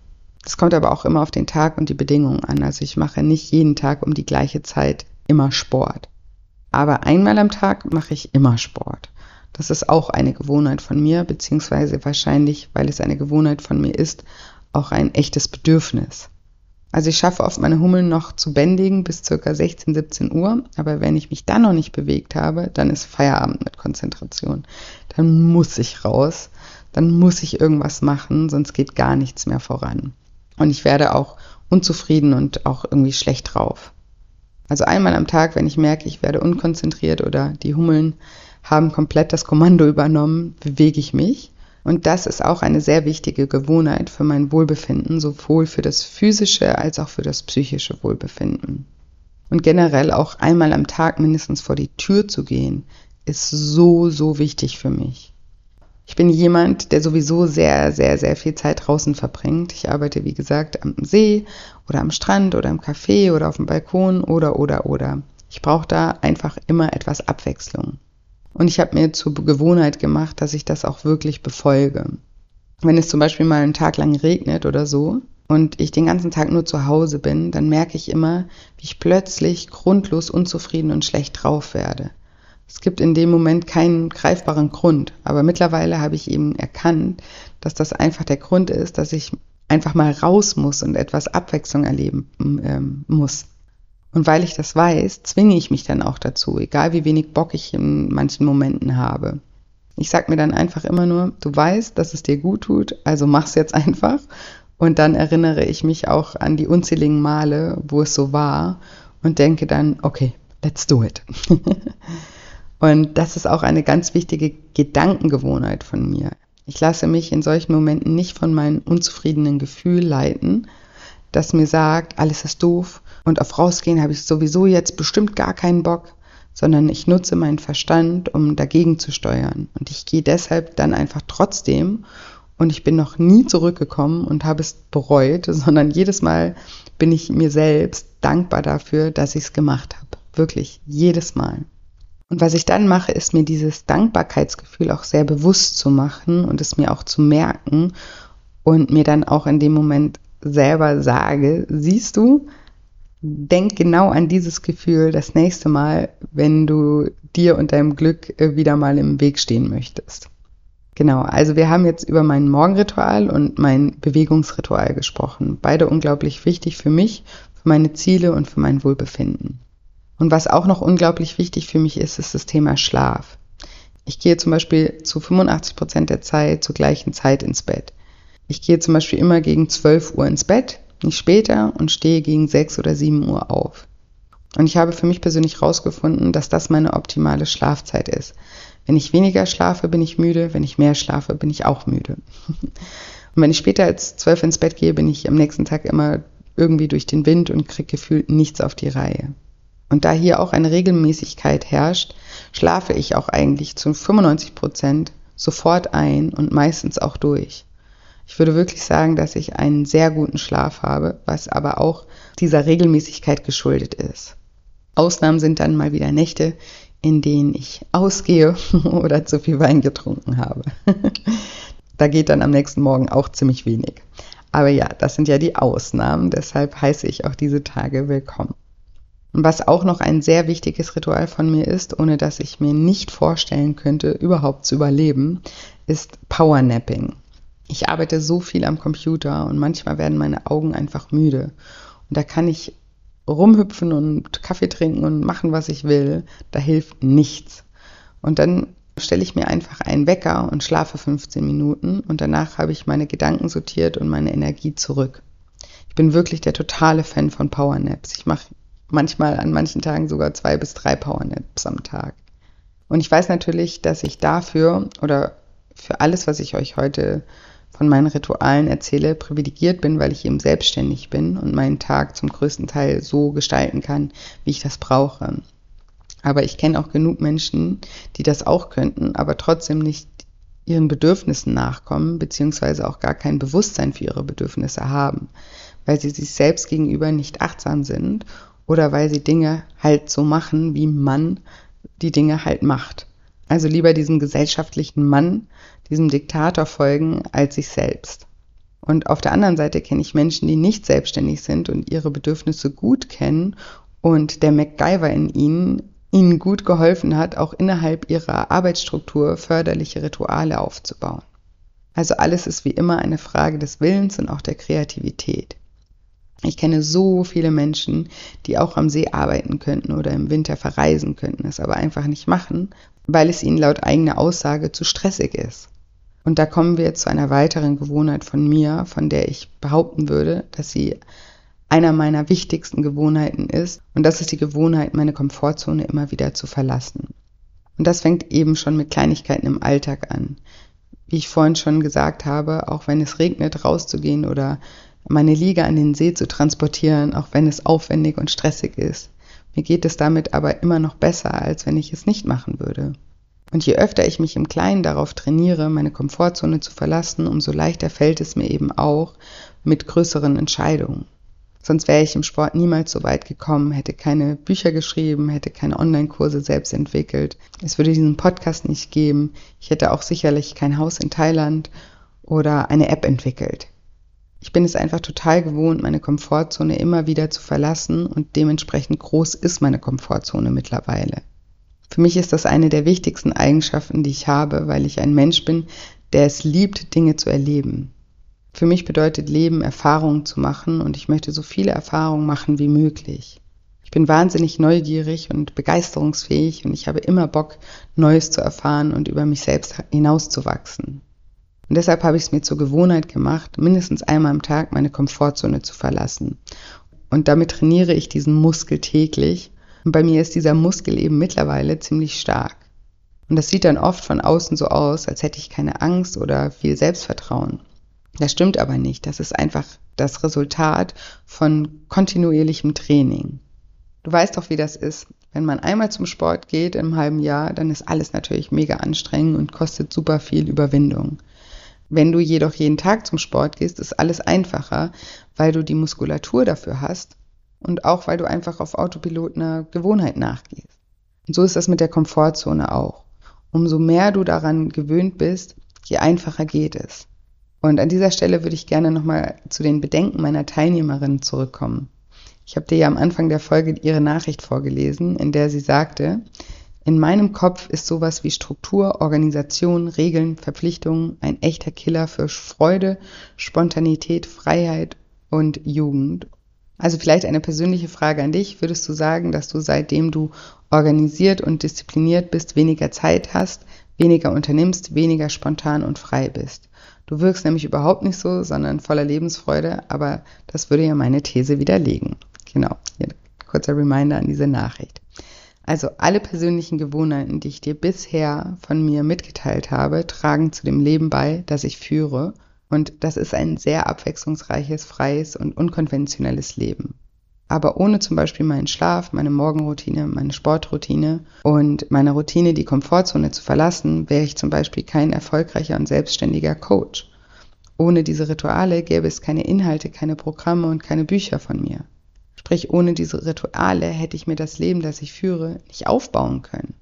Das kommt aber auch immer auf den Tag und die Bedingungen an. Also ich mache nicht jeden Tag um die gleiche Zeit immer Sport. Aber einmal am Tag mache ich immer Sport. Das ist auch eine Gewohnheit von mir, beziehungsweise wahrscheinlich, weil es eine Gewohnheit von mir ist, auch ein echtes Bedürfnis. Also ich schaffe oft meine Hummeln noch zu bändigen bis circa 16, 17 Uhr. Aber wenn ich mich dann noch nicht bewegt habe, dann ist Feierabend mit Konzentration. Dann muss ich raus. Dann muss ich irgendwas machen, sonst geht gar nichts mehr voran. Und ich werde auch unzufrieden und auch irgendwie schlecht drauf. Also einmal am Tag, wenn ich merke, ich werde unkonzentriert oder die Hummeln haben komplett das Kommando übernommen, bewege ich mich und das ist auch eine sehr wichtige Gewohnheit für mein Wohlbefinden, sowohl für das physische als auch für das psychische Wohlbefinden. Und generell auch einmal am Tag mindestens vor die Tür zu gehen, ist so, so wichtig für mich. Ich bin jemand, der sowieso sehr, sehr, sehr viel Zeit draußen verbringt. Ich arbeite, wie gesagt, am See oder am Strand oder im Café oder auf dem Balkon oder, oder, oder. Ich brauche da einfach immer etwas Abwechslung. Und ich habe mir zur Gewohnheit gemacht, dass ich das auch wirklich befolge. Wenn es zum Beispiel mal einen Tag lang regnet oder so und ich den ganzen Tag nur zu Hause bin, dann merke ich immer, wie ich plötzlich grundlos unzufrieden und schlecht drauf werde. Es gibt in dem Moment keinen greifbaren Grund, aber mittlerweile habe ich eben erkannt, dass das einfach der Grund ist, dass ich einfach mal raus muss und etwas Abwechslung erleben ähm, muss. Und weil ich das weiß, zwinge ich mich dann auch dazu, egal wie wenig Bock ich in manchen Momenten habe. Ich sag mir dann einfach immer nur, du weißt, dass es dir gut tut, also mach's jetzt einfach. Und dann erinnere ich mich auch an die unzähligen Male, wo es so war und denke dann, okay, let's do it. und das ist auch eine ganz wichtige Gedankengewohnheit von mir. Ich lasse mich in solchen Momenten nicht von meinem unzufriedenen Gefühl leiten, das mir sagt, alles ist doof, und auf rausgehen habe ich sowieso jetzt bestimmt gar keinen Bock, sondern ich nutze meinen Verstand, um dagegen zu steuern. Und ich gehe deshalb dann einfach trotzdem und ich bin noch nie zurückgekommen und habe es bereut, sondern jedes Mal bin ich mir selbst dankbar dafür, dass ich es gemacht habe. Wirklich, jedes Mal. Und was ich dann mache, ist mir dieses Dankbarkeitsgefühl auch sehr bewusst zu machen und es mir auch zu merken und mir dann auch in dem Moment selber sage, siehst du, denk genau an dieses Gefühl das nächste Mal, wenn du dir und deinem Glück äh, wieder mal im Weg stehen möchtest. Genau, also wir haben jetzt über mein Morgenritual und mein Bewegungsritual gesprochen. Beide unglaublich wichtig für mich, für meine Ziele und für mein Wohlbefinden. Und was auch noch unglaublich wichtig für mich ist, ist das Thema Schlaf. Ich gehe zum Beispiel zu 85 Prozent der Zeit zur gleichen Zeit ins Bett. Ich gehe zum Beispiel immer gegen 12 Uhr ins Bett, nicht später und stehe gegen 6 oder 7 Uhr auf. Und ich habe für mich persönlich herausgefunden, dass das meine optimale Schlafzeit ist. Wenn ich weniger schlafe, bin ich müde. Wenn ich mehr schlafe, bin ich auch müde. Und wenn ich später als 12 ins Bett gehe, bin ich am nächsten Tag immer irgendwie durch den Wind und kriege gefühlt nichts auf die Reihe. Und da hier auch eine Regelmäßigkeit herrscht, schlafe ich auch eigentlich zu 95 Prozent sofort ein und meistens auch durch. Ich würde wirklich sagen, dass ich einen sehr guten Schlaf habe, was aber auch dieser Regelmäßigkeit geschuldet ist. Ausnahmen sind dann mal wieder Nächte, in denen ich ausgehe oder zu viel Wein getrunken habe. da geht dann am nächsten Morgen auch ziemlich wenig. Aber ja, das sind ja die Ausnahmen, deshalb heiße ich auch diese Tage willkommen. Was auch noch ein sehr wichtiges Ritual von mir ist, ohne dass ich mir nicht vorstellen könnte, überhaupt zu überleben, ist Powernapping. Ich arbeite so viel am Computer und manchmal werden meine Augen einfach müde. Und da kann ich rumhüpfen und Kaffee trinken und machen, was ich will. Da hilft nichts. Und dann stelle ich mir einfach einen Wecker und schlafe 15 Minuten und danach habe ich meine Gedanken sortiert und meine Energie zurück. Ich bin wirklich der totale Fan von Powernaps. Ich mache manchmal an manchen Tagen sogar zwei bis drei Powernaps am Tag. Und ich weiß natürlich, dass ich dafür oder für alles, was ich euch heute von meinen Ritualen erzähle, privilegiert bin, weil ich eben selbstständig bin und meinen Tag zum größten Teil so gestalten kann, wie ich das brauche. Aber ich kenne auch genug Menschen, die das auch könnten, aber trotzdem nicht ihren Bedürfnissen nachkommen, beziehungsweise auch gar kein Bewusstsein für ihre Bedürfnisse haben, weil sie sich selbst gegenüber nicht achtsam sind oder weil sie Dinge halt so machen, wie man die Dinge halt macht. Also lieber diesem gesellschaftlichen Mann, diesem Diktator folgen, als sich selbst. Und auf der anderen Seite kenne ich Menschen, die nicht selbstständig sind und ihre Bedürfnisse gut kennen und der MacGyver in ihnen ihnen gut geholfen hat, auch innerhalb ihrer Arbeitsstruktur förderliche Rituale aufzubauen. Also alles ist wie immer eine Frage des Willens und auch der Kreativität. Ich kenne so viele Menschen, die auch am See arbeiten könnten oder im Winter verreisen könnten, es aber einfach nicht machen, weil es ihnen laut eigener Aussage zu stressig ist. Und da kommen wir zu einer weiteren Gewohnheit von mir, von der ich behaupten würde, dass sie einer meiner wichtigsten Gewohnheiten ist. Und das ist die Gewohnheit, meine Komfortzone immer wieder zu verlassen. Und das fängt eben schon mit Kleinigkeiten im Alltag an. Wie ich vorhin schon gesagt habe, auch wenn es regnet, rauszugehen oder meine Liege an den See zu transportieren, auch wenn es aufwendig und stressig ist. Mir geht es damit aber immer noch besser, als wenn ich es nicht machen würde. Und je öfter ich mich im Kleinen darauf trainiere, meine Komfortzone zu verlassen, umso leichter fällt es mir eben auch mit größeren Entscheidungen. Sonst wäre ich im Sport niemals so weit gekommen, hätte keine Bücher geschrieben, hätte keine Online-Kurse selbst entwickelt. Es würde diesen Podcast nicht geben. Ich hätte auch sicherlich kein Haus in Thailand oder eine App entwickelt. Ich bin es einfach total gewohnt, meine Komfortzone immer wieder zu verlassen und dementsprechend groß ist meine Komfortzone mittlerweile. Für mich ist das eine der wichtigsten Eigenschaften, die ich habe, weil ich ein Mensch bin, der es liebt, Dinge zu erleben. Für mich bedeutet Leben, Erfahrungen zu machen und ich möchte so viele Erfahrungen machen wie möglich. Ich bin wahnsinnig neugierig und begeisterungsfähig und ich habe immer Bock, Neues zu erfahren und über mich selbst hinauszuwachsen. Und deshalb habe ich es mir zur Gewohnheit gemacht, mindestens einmal am Tag meine Komfortzone zu verlassen. Und damit trainiere ich diesen Muskel täglich. Und bei mir ist dieser Muskel eben mittlerweile ziemlich stark. Und das sieht dann oft von außen so aus, als hätte ich keine Angst oder viel Selbstvertrauen. Das stimmt aber nicht. Das ist einfach das Resultat von kontinuierlichem Training. Du weißt doch, wie das ist. Wenn man einmal zum Sport geht im halben Jahr, dann ist alles natürlich mega anstrengend und kostet super viel Überwindung. Wenn du jedoch jeden Tag zum Sport gehst, ist alles einfacher, weil du die Muskulatur dafür hast und auch weil du einfach auf Autopilot einer Gewohnheit nachgehst. Und so ist das mit der Komfortzone auch. Umso mehr du daran gewöhnt bist, je einfacher geht es. Und an dieser Stelle würde ich gerne nochmal zu den Bedenken meiner Teilnehmerin zurückkommen. Ich habe dir ja am Anfang der Folge ihre Nachricht vorgelesen, in der sie sagte, in meinem Kopf ist sowas wie Struktur, Organisation, Regeln, Verpflichtungen ein echter Killer für Freude, Spontanität, Freiheit und Jugend. Also vielleicht eine persönliche Frage an dich. Würdest du sagen, dass du seitdem du organisiert und diszipliniert bist, weniger Zeit hast, weniger unternimmst, weniger spontan und frei bist? Du wirkst nämlich überhaupt nicht so, sondern voller Lebensfreude, aber das würde ja meine These widerlegen. Genau, hier kurzer Reminder an diese Nachricht. Also alle persönlichen Gewohnheiten, die ich dir bisher von mir mitgeteilt habe, tragen zu dem Leben bei, das ich führe. Und das ist ein sehr abwechslungsreiches, freies und unkonventionelles Leben aber ohne zum Beispiel meinen Schlaf, meine Morgenroutine, meine Sportroutine und meine Routine, die Komfortzone zu verlassen, wäre ich zum Beispiel kein erfolgreicher und selbstständiger Coach. Ohne diese Rituale gäbe es keine Inhalte, keine Programme und keine Bücher von mir. Sprich, ohne diese Rituale hätte ich mir das Leben, das ich führe, nicht aufbauen können.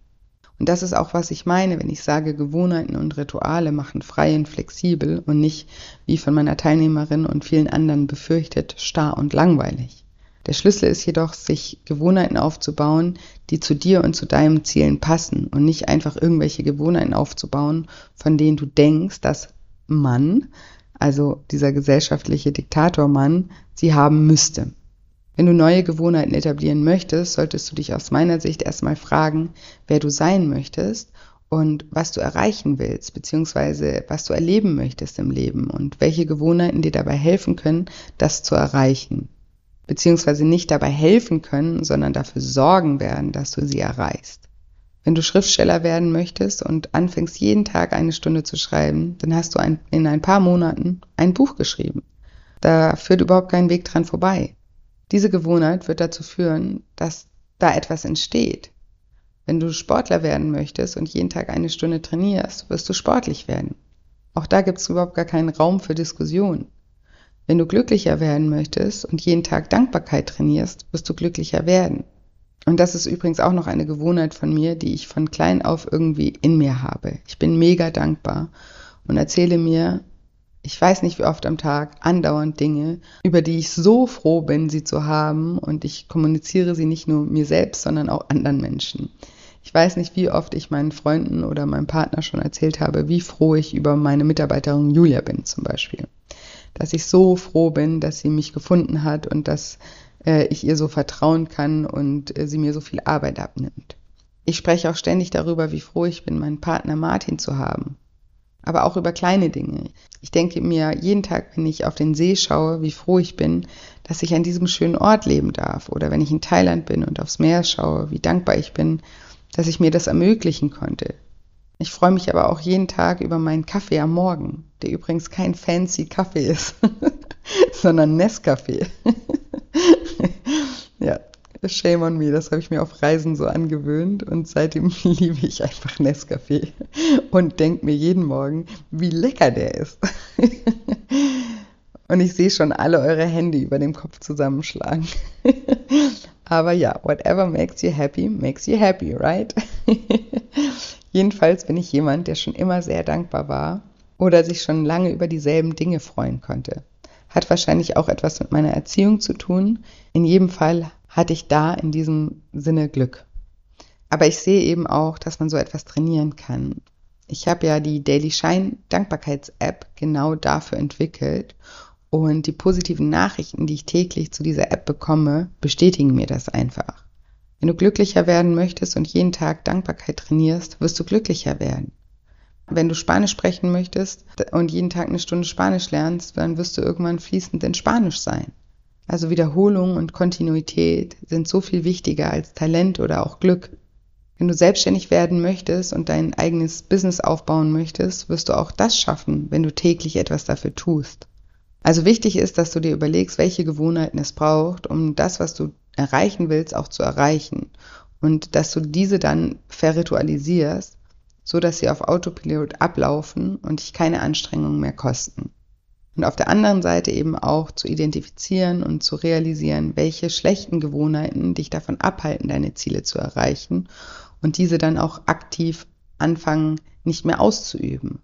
Und das ist auch, was ich meine, wenn ich sage, Gewohnheiten und Rituale machen frei und flexibel und nicht, wie von meiner Teilnehmerin und vielen anderen befürchtet, starr und langweilig. Der Schlüssel ist jedoch, sich Gewohnheiten aufzubauen, die zu dir und zu deinen Zielen passen und nicht einfach irgendwelche Gewohnheiten aufzubauen, von denen du denkst, dass man, also dieser gesellschaftliche Diktatormann, sie haben müsste. Wenn du neue Gewohnheiten etablieren möchtest, solltest du dich aus meiner Sicht erstmal fragen, wer du sein möchtest und was du erreichen willst, beziehungsweise was du erleben möchtest im Leben und welche Gewohnheiten dir dabei helfen können, das zu erreichen beziehungsweise nicht dabei helfen können, sondern dafür sorgen werden, dass du sie erreichst. Wenn du Schriftsteller werden möchtest und anfängst jeden Tag eine Stunde zu schreiben, dann hast du ein, in ein paar Monaten ein Buch geschrieben. Da führt überhaupt kein Weg dran vorbei. Diese Gewohnheit wird dazu führen, dass da etwas entsteht. Wenn du Sportler werden möchtest und jeden Tag eine Stunde trainierst, wirst du sportlich werden. Auch da gibt es überhaupt gar keinen Raum für Diskussion. Wenn du glücklicher werden möchtest und jeden Tag Dankbarkeit trainierst, wirst du glücklicher werden. Und das ist übrigens auch noch eine Gewohnheit von mir, die ich von klein auf irgendwie in mir habe. Ich bin mega dankbar und erzähle mir, ich weiß nicht wie oft am Tag, andauernd Dinge, über die ich so froh bin, sie zu haben. Und ich kommuniziere sie nicht nur mir selbst, sondern auch anderen Menschen. Ich weiß nicht, wie oft ich meinen Freunden oder meinem Partner schon erzählt habe, wie froh ich über meine Mitarbeiterin Julia bin zum Beispiel. Dass ich so froh bin, dass sie mich gefunden hat und dass äh, ich ihr so vertrauen kann und äh, sie mir so viel Arbeit abnimmt. Ich spreche auch ständig darüber, wie froh ich bin, meinen Partner Martin zu haben. Aber auch über kleine Dinge. Ich denke mir jeden Tag, wenn ich auf den See schaue, wie froh ich bin, dass ich an diesem schönen Ort leben darf. Oder wenn ich in Thailand bin und aufs Meer schaue, wie dankbar ich bin, dass ich mir das ermöglichen konnte. Ich freue mich aber auch jeden Tag über meinen Kaffee am Morgen, der übrigens kein fancy Kaffee ist, sondern Nescafé. shame on me, das habe ich mir auf Reisen so angewöhnt und seitdem liebe ich einfach Nescafé und denke mir jeden Morgen, wie lecker der ist. und ich sehe schon alle eure Hände über dem Kopf zusammenschlagen. Aber ja, whatever makes you happy, makes you happy, right? Jedenfalls bin ich jemand, der schon immer sehr dankbar war oder sich schon lange über dieselben Dinge freuen konnte. Hat wahrscheinlich auch etwas mit meiner Erziehung zu tun. In jedem Fall hatte ich da in diesem Sinne Glück. Aber ich sehe eben auch, dass man so etwas trainieren kann. Ich habe ja die Daily Shine Dankbarkeits-App genau dafür entwickelt und die positiven Nachrichten, die ich täglich zu dieser App bekomme, bestätigen mir das einfach. Wenn du glücklicher werden möchtest und jeden Tag Dankbarkeit trainierst, wirst du glücklicher werden. Wenn du Spanisch sprechen möchtest und jeden Tag eine Stunde Spanisch lernst, dann wirst du irgendwann fließend in Spanisch sein. Also Wiederholung und Kontinuität sind so viel wichtiger als Talent oder auch Glück. Wenn du selbstständig werden möchtest und dein eigenes Business aufbauen möchtest, wirst du auch das schaffen, wenn du täglich etwas dafür tust. Also wichtig ist, dass du dir überlegst, welche Gewohnheiten es braucht, um das, was du erreichen willst, auch zu erreichen. Und dass du diese dann verritualisierst, so dass sie auf Autopilot ablaufen und dich keine Anstrengungen mehr kosten. Und auf der anderen Seite eben auch zu identifizieren und zu realisieren, welche schlechten Gewohnheiten dich davon abhalten, deine Ziele zu erreichen und diese dann auch aktiv anfangen, nicht mehr auszuüben.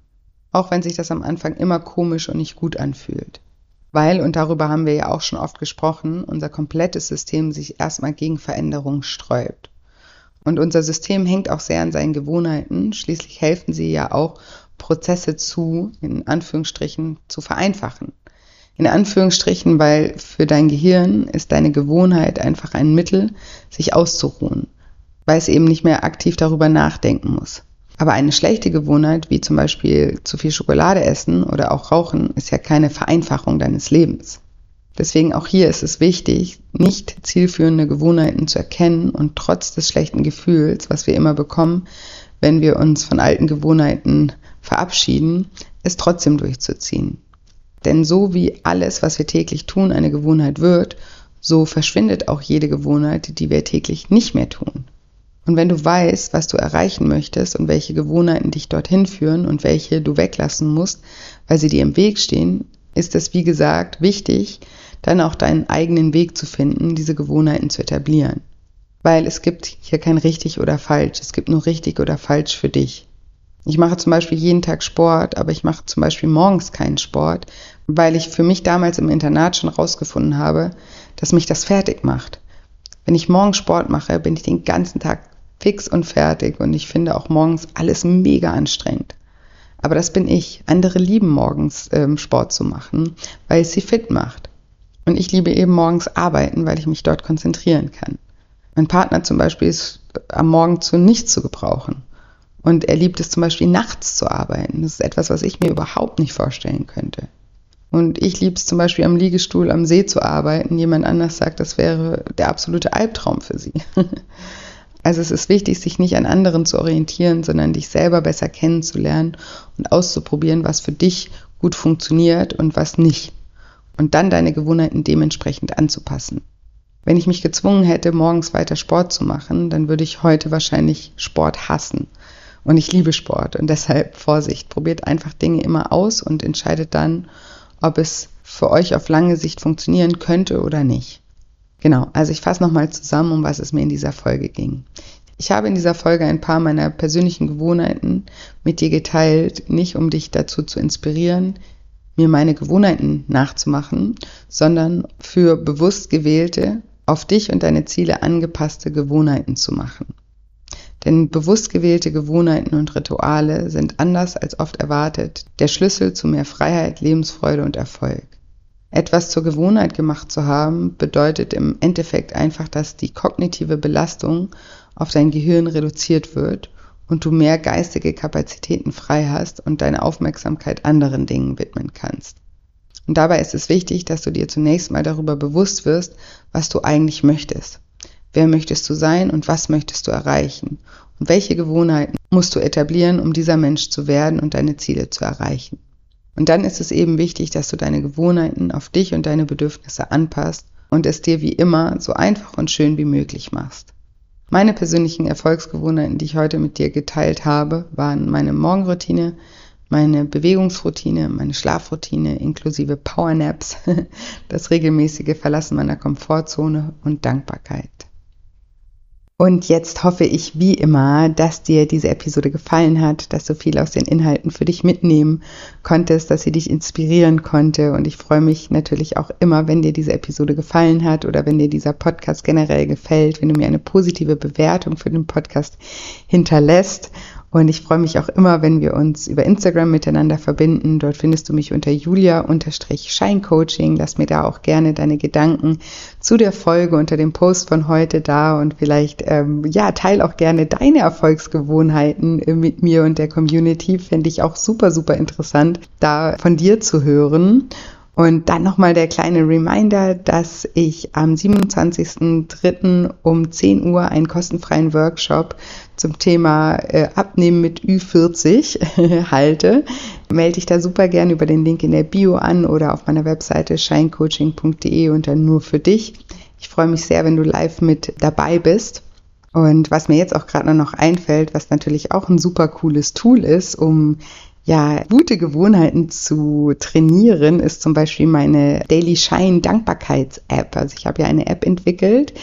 Auch wenn sich das am Anfang immer komisch und nicht gut anfühlt. Weil, und darüber haben wir ja auch schon oft gesprochen, unser komplettes System sich erstmal gegen Veränderungen sträubt. Und unser System hängt auch sehr an seinen Gewohnheiten. Schließlich helfen sie ja auch, Prozesse zu, in Anführungsstrichen, zu vereinfachen. In Anführungsstrichen, weil für dein Gehirn ist deine Gewohnheit einfach ein Mittel, sich auszuruhen, weil es eben nicht mehr aktiv darüber nachdenken muss. Aber eine schlechte Gewohnheit, wie zum Beispiel zu viel Schokolade essen oder auch rauchen, ist ja keine Vereinfachung deines Lebens. Deswegen auch hier ist es wichtig, nicht zielführende Gewohnheiten zu erkennen und trotz des schlechten Gefühls, was wir immer bekommen, wenn wir uns von alten Gewohnheiten verabschieden, es trotzdem durchzuziehen. Denn so wie alles, was wir täglich tun, eine Gewohnheit wird, so verschwindet auch jede Gewohnheit, die wir täglich nicht mehr tun. Und wenn du weißt, was du erreichen möchtest und welche Gewohnheiten dich dorthin führen und welche du weglassen musst, weil sie dir im Weg stehen, ist es, wie gesagt, wichtig, dann auch deinen eigenen Weg zu finden, diese Gewohnheiten zu etablieren. Weil es gibt hier kein richtig oder falsch, es gibt nur richtig oder falsch für dich. Ich mache zum Beispiel jeden Tag Sport, aber ich mache zum Beispiel morgens keinen Sport, weil ich für mich damals im Internat schon rausgefunden habe, dass mich das fertig macht. Wenn ich morgens Sport mache, bin ich den ganzen Tag fix und fertig und ich finde auch morgens alles mega anstrengend. Aber das bin ich. Andere lieben morgens ähm, Sport zu machen, weil es sie fit macht. Und ich liebe eben morgens arbeiten, weil ich mich dort konzentrieren kann. Mein Partner zum Beispiel ist am Morgen zu nichts zu gebrauchen. Und er liebt es zum Beispiel nachts zu arbeiten. Das ist etwas, was ich mir überhaupt nicht vorstellen könnte. Und ich liebe es zum Beispiel am Liegestuhl am See zu arbeiten. Jemand anders sagt, das wäre der absolute Albtraum für sie. Also es ist wichtig, sich nicht an anderen zu orientieren, sondern dich selber besser kennenzulernen und auszuprobieren, was für dich gut funktioniert und was nicht. Und dann deine Gewohnheiten dementsprechend anzupassen. Wenn ich mich gezwungen hätte, morgens weiter Sport zu machen, dann würde ich heute wahrscheinlich Sport hassen. Und ich liebe Sport und deshalb Vorsicht. Probiert einfach Dinge immer aus und entscheidet dann, ob es für euch auf lange Sicht funktionieren könnte oder nicht. Genau, also ich fasse nochmal zusammen, um was es mir in dieser Folge ging. Ich habe in dieser Folge ein paar meiner persönlichen Gewohnheiten mit dir geteilt, nicht um dich dazu zu inspirieren, mir meine Gewohnheiten nachzumachen, sondern für bewusst gewählte, auf dich und deine Ziele angepasste Gewohnheiten zu machen. Denn bewusst gewählte Gewohnheiten und Rituale sind anders als oft erwartet der Schlüssel zu mehr Freiheit, Lebensfreude und Erfolg. Etwas zur Gewohnheit gemacht zu haben, bedeutet im Endeffekt einfach, dass die kognitive Belastung auf dein Gehirn reduziert wird und du mehr geistige Kapazitäten frei hast und deine Aufmerksamkeit anderen Dingen widmen kannst. Und dabei ist es wichtig, dass du dir zunächst mal darüber bewusst wirst, was du eigentlich möchtest. Wer möchtest du sein und was möchtest du erreichen? Und welche Gewohnheiten musst du etablieren, um dieser Mensch zu werden und deine Ziele zu erreichen? Und dann ist es eben wichtig, dass du deine Gewohnheiten auf dich und deine Bedürfnisse anpasst und es dir wie immer so einfach und schön wie möglich machst. Meine persönlichen Erfolgsgewohnheiten, die ich heute mit dir geteilt habe, waren meine Morgenroutine, meine Bewegungsroutine, meine Schlafroutine inklusive Powernaps, das regelmäßige Verlassen meiner Komfortzone und Dankbarkeit. Und jetzt hoffe ich wie immer, dass dir diese Episode gefallen hat, dass du viel aus den Inhalten für dich mitnehmen konntest, dass sie dich inspirieren konnte. Und ich freue mich natürlich auch immer, wenn dir diese Episode gefallen hat oder wenn dir dieser Podcast generell gefällt, wenn du mir eine positive Bewertung für den Podcast hinterlässt. Und ich freue mich auch immer, wenn wir uns über Instagram miteinander verbinden. Dort findest du mich unter julia-scheincoaching. Lass mir da auch gerne deine Gedanken zu der Folge unter dem Post von heute da und vielleicht, ähm, ja, teil auch gerne deine Erfolgsgewohnheiten mit mir und der Community. Fände ich auch super, super interessant, da von dir zu hören. Und dann nochmal der kleine Reminder, dass ich am 27.03. um 10 Uhr einen kostenfreien Workshop zum Thema äh, Abnehmen mit Ü40 halte. Melde dich da super gerne über den Link in der Bio an oder auf meiner Webseite shinecoaching.de unter nur für dich. Ich freue mich sehr, wenn du live mit dabei bist. Und was mir jetzt auch gerade noch einfällt, was natürlich auch ein super cooles Tool ist, um ja, gute Gewohnheiten zu trainieren, ist zum Beispiel meine Daily Shine Dankbarkeits-App. Also ich habe ja eine App entwickelt,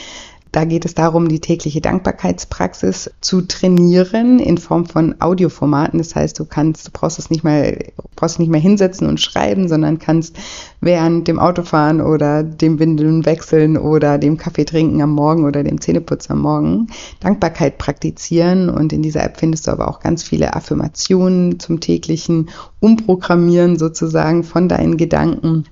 da geht es darum, die tägliche Dankbarkeitspraxis zu trainieren in Form von Audioformaten. Das heißt, du kannst, du brauchst es nicht mehr, brauchst nicht mehr hinsetzen und schreiben, sondern kannst während dem Autofahren oder dem Windeln wechseln oder dem Kaffee trinken am Morgen oder dem Zähneputzen am Morgen Dankbarkeit praktizieren. Und in dieser App findest du aber auch ganz viele Affirmationen zum täglichen Umprogrammieren sozusagen von deinen Gedanken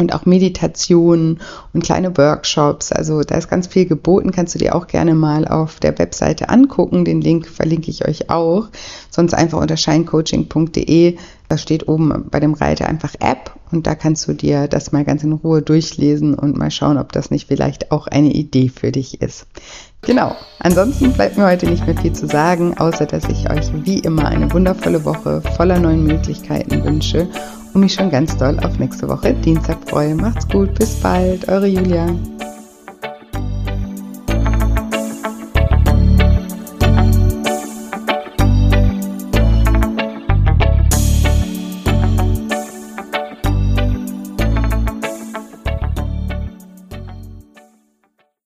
und auch Meditationen und kleine Workshops. Also da ist ganz viel geboten, kannst du dir auch gerne mal auf der Webseite angucken. Den Link verlinke ich euch auch. Sonst einfach unter shinecoaching.de. Da steht oben bei dem Reiter einfach App und da kannst du dir das mal ganz in Ruhe durchlesen und mal schauen, ob das nicht vielleicht auch eine Idee für dich ist. Genau. Ansonsten bleibt mir heute nicht mehr viel zu sagen, außer dass ich euch wie immer eine wundervolle Woche voller neuen Möglichkeiten wünsche und mich schon ganz doll auf nächste Woche Dienstag freue. Macht's gut, bis bald, eure Julia.